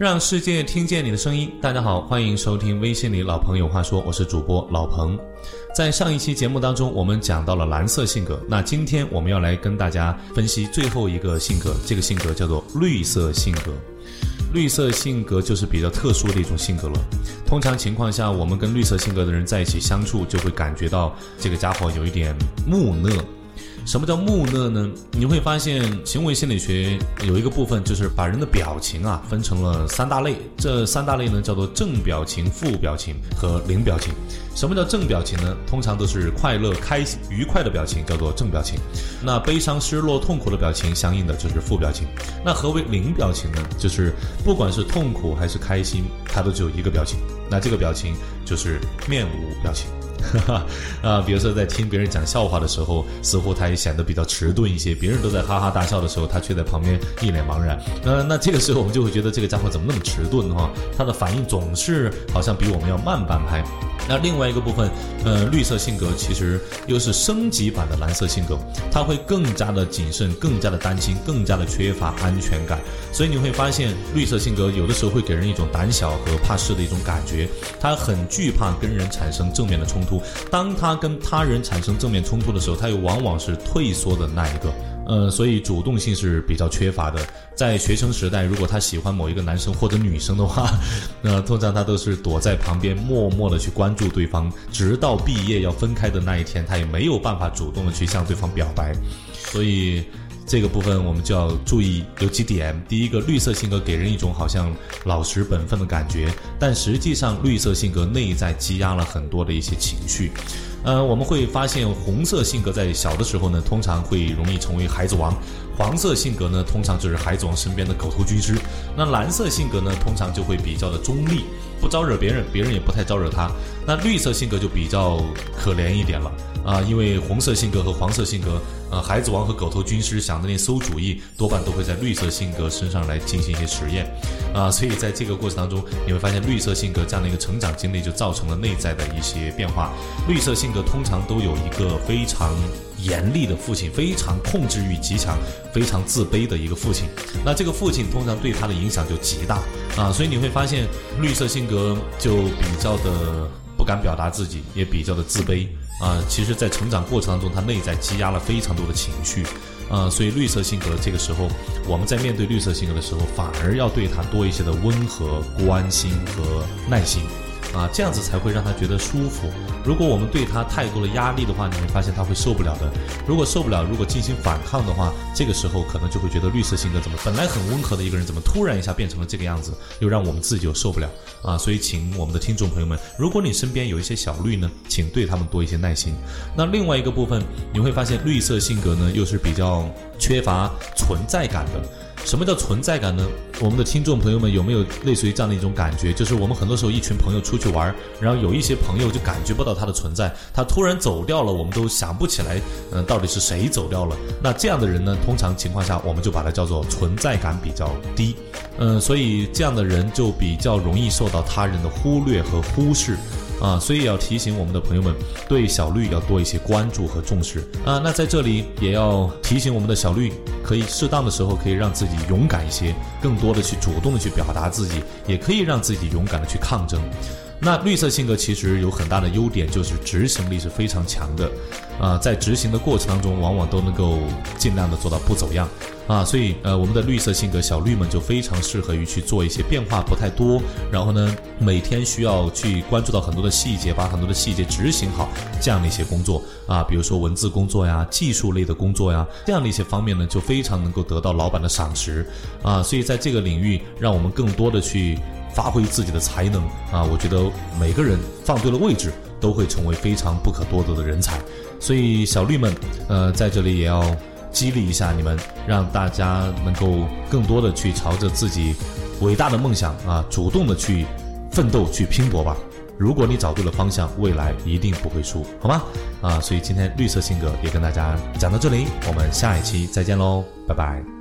让世界听见你的声音。大家好，欢迎收听微信里老朋友话说，我是主播老彭。在上一期节目当中，我们讲到了蓝色性格，那今天我们要来跟大家分析最后一个性格，这个性格叫做绿色性格。绿色性格就是比较特殊的一种性格了。通常情况下，我们跟绿色性格的人在一起相处，就会感觉到这个家伙有一点木讷。什么叫木讷呢？你会发现，行为心理学有一个部分，就是把人的表情啊分成了三大类。这三大类呢，叫做正表情、负表情和零表情。什么叫正表情呢？通常都是快乐、开心、愉快的表情，叫做正表情。那悲伤、失落、痛苦的表情，相应的就是负表情。那何为零表情呢？就是不管是痛苦还是开心，他都只有一个表情。那这个表情就是面无表情。哈 哈啊，比如说在听别人讲笑话的时候，似乎他也显得比较迟钝一些。别人都在哈哈大笑的时候，他却在旁边一脸茫然。那那这个时候我们就会觉得这个家伙怎么那么迟钝哈？他的反应总是好像比我们要慢半拍。那另外一个部分，呃，绿色性格其实又是升级版的蓝色性格，他会更加的谨慎，更加的担心，更加的缺乏安全感。所以你会发现，绿色性格有的时候会给人一种胆小和怕事的一种感觉，他很惧怕跟人产生正面的冲突。当他跟他人产生正面冲突的时候，他又往往是退缩的那一个。呃，所以主动性是比较缺乏的。在学生时代，如果他喜欢某一个男生或者女生的话，那通常他都是躲在旁边，默默的去关注对方，直到毕业要分开的那一天，他也没有办法主动的去向对方表白。所以这个部分我们就要注意有几点。第一个，绿色性格给人一种好像老实本分的感觉，但实际上绿色性格内在积压了很多的一些情绪。呃，我们会发现红色性格在小的时候呢，通常会容易成为孩子王；黄色性格呢，通常就是孩子王身边的狗头军师；那蓝色性格呢，通常就会比较的中立，不招惹别人，别人也不太招惹他。那绿色性格就比较可怜一点了啊，因为红色性格和黄色性格，呃，孩子王和狗头军师想的那馊主意，多半都会在绿色性格身上来进行一些实验，啊，所以在这个过程当中，你会发现绿色性格这样的一个成长经历，就造成了内在的一些变化。绿色性格通常都有一个非常严厉的父亲，非常控制欲极强，非常自卑的一个父亲。那这个父亲通常对他的影响就极大啊，所以你会发现绿色性格就比较的。不敢表达自己，也比较的自卑啊。其实，在成长过程当中，他内在积压了非常多的情绪啊。所以，绿色性格这个时候，我们在面对绿色性格的时候，反而要对他多一些的温和、关心和耐心。啊，这样子才会让他觉得舒服。如果我们对他太多的压力的话，你会发现他会受不了的。如果受不了，如果进行反抗的话，这个时候可能就会觉得绿色性格怎么本来很温和的一个人，怎么突然一下变成了这个样子，又让我们自己又受不了啊。所以，请我们的听众朋友们，如果你身边有一些小绿呢，请对他们多一些耐心。那另外一个部分，你会发现绿色性格呢，又是比较缺乏存在感的。什么叫存在感呢？我们的听众朋友们有没有类似于这样的一种感觉？就是我们很多时候一群朋友出去玩，然后有一些朋友就感觉不到他的存在，他突然走掉了，我们都想不起来，嗯，到底是谁走掉了？那这样的人呢，通常情况下我们就把它叫做存在感比较低，嗯，所以这样的人就比较容易受到他人的忽略和忽视。啊，所以要提醒我们的朋友们，对小绿要多一些关注和重视啊。那在这里也要提醒我们的小绿，可以适当的时候可以让自己勇敢一些，更多的去主动的去表达自己，也可以让自己勇敢的去抗争。那绿色性格其实有很大的优点，就是执行力是非常强的，啊，在执行的过程当中，往往都能够尽量的做到不走样，啊，所以呃，我们的绿色性格小绿们就非常适合于去做一些变化不太多，然后呢，每天需要去关注到很多的细节，把很多的细节执行好这样的一些工作，啊，比如说文字工作呀、技术类的工作呀，这样的一些方面呢，就非常能够得到老板的赏识，啊，所以在这个领域，让我们更多的去。发挥自己的才能啊！我觉得每个人放对了位置，都会成为非常不可多得的人才。所以小绿们，呃，在这里也要激励一下你们，让大家能够更多的去朝着自己伟大的梦想啊，主动的去奋斗、去拼搏吧。如果你找对了方向，未来一定不会输，好吗？啊，所以今天绿色性格也跟大家讲到这里，我们下一期再见喽，拜拜。